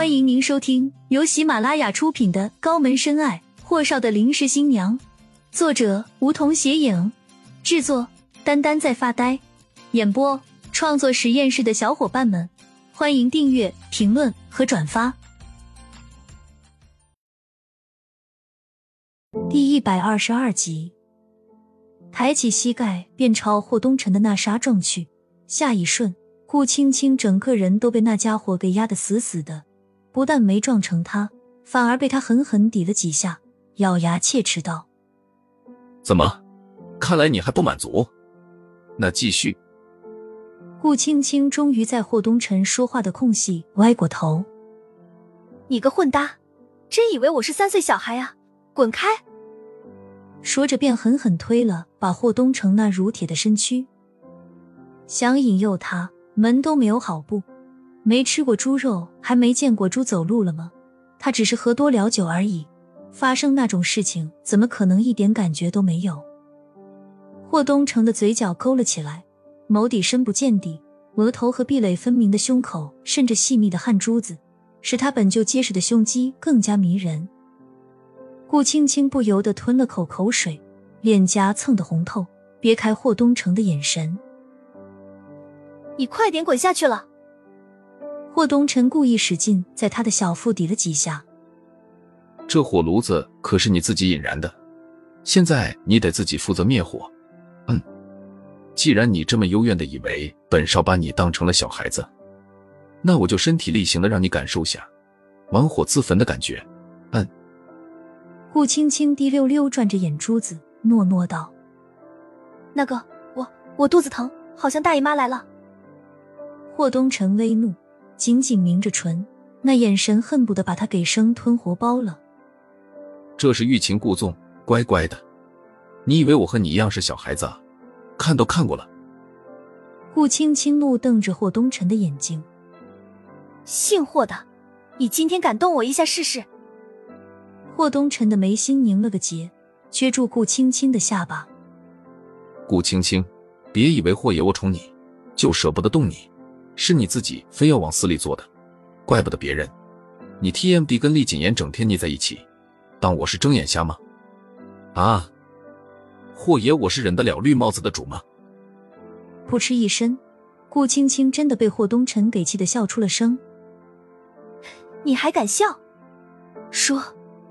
欢迎您收听由喜马拉雅出品的《高门深爱：霍少的临时新娘》，作者梧桐斜影，制作丹丹在发呆，演播创作实验室的小伙伴们，欢迎订阅、评论和转发。第一百二十二集，抬起膝盖便朝霍东辰的那杀撞去，下一瞬。顾青青整个人都被那家伙给压得死死的，不但没撞成他，反而被他狠狠抵了几下，咬牙切齿道：“怎么？看来你还不满足？那继续。”顾青青终于在霍东辰说话的空隙歪过头：“你个混搭，真以为我是三岁小孩啊？滚开！”说着便狠狠推了把霍东城那如铁的身躯，想引诱他。门都没有好步，没吃过猪肉，还没见过猪走路了吗？他只是喝多了酒而已，发生那种事情怎么可能一点感觉都没有？霍东城的嘴角勾了起来，眸底深不见底，额头和壁垒分明的胸口渗着细密的汗珠子，使他本就结实的胸肌更加迷人。顾青青不由得吞了口口水，脸颊蹭得红透，别开霍东城的眼神。你快点滚下去了！霍东辰故意使劲在他的小腹抵了几下。这火炉子可是你自己引燃的，现在你得自己负责灭火。嗯，既然你这么幽怨的以为本少把你当成了小孩子，那我就身体力行的让你感受下玩火自焚的感觉。嗯。顾青青滴溜溜转着眼珠子，诺诺道：“那个，我我肚子疼，好像大姨妈来了。”霍东辰微怒，紧紧抿着唇，那眼神恨不得把他给生吞活剥了。这是欲擒故纵，乖乖的。你以为我和你一样是小孩子啊？看都看过了。顾青青怒瞪着霍东辰的眼睛。姓霍的，你今天敢动我一下试试？霍东辰的眉心拧了个结，撅住顾青青的下巴。顾青青，别以为霍爷我宠你，就舍不得动你。是你自己非要往死里做的，怪不得别人。你 TMD 跟厉谨言整天腻在一起，当我是睁眼瞎吗？啊，霍爷，我是忍得了绿帽子的主吗？扑哧一声，顾青青真的被霍东辰给气得笑出了声。你还敢笑？说，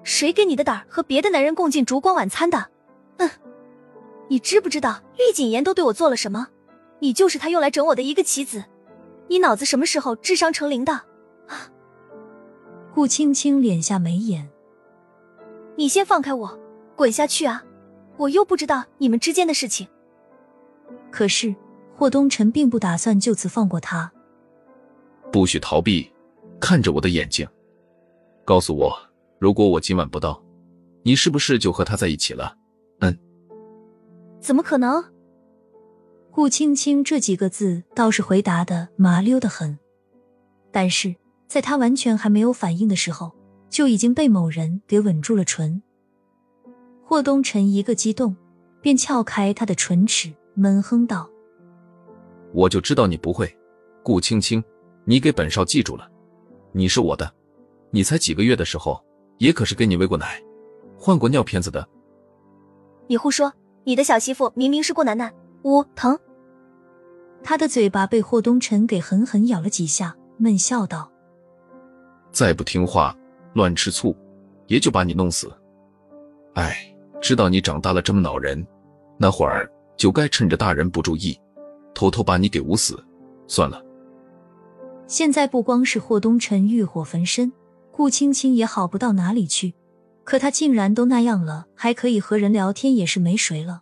谁给你的胆和别的男人共进烛光晚餐的？嗯，你知不知道厉谨言都对我做了什么？你就是他用来整我的一个棋子。你脑子什么时候智商成零的？啊顾青青敛下眉眼。你先放开我，滚下去啊！我又不知道你们之间的事情。可是霍东辰并不打算就此放过他。不许逃避，看着我的眼睛，告诉我，如果我今晚不到，你是不是就和他在一起了？嗯。怎么可能？顾青青这几个字倒是回答的麻溜的很，但是在他完全还没有反应的时候，就已经被某人给吻住了唇。霍东辰一个激动，便撬开他的唇齿，闷哼道：“我就知道你不会，顾青青，你给本少记住了，你是我的。你才几个月的时候，也可是给你喂过奶，换过尿片子的。你胡说！你的小媳妇明明是顾楠楠，呜疼。”他的嘴巴被霍东辰给狠狠咬了几下，闷笑道：“再不听话，乱吃醋，爷就把你弄死。哎，知道你长大了这么恼人，那会儿就该趁着大人不注意，偷偷把你给捂死。算了。现在不光是霍东辰欲火焚身，顾青青也好不到哪里去。可他竟然都那样了，还可以和人聊天，也是没谁了。”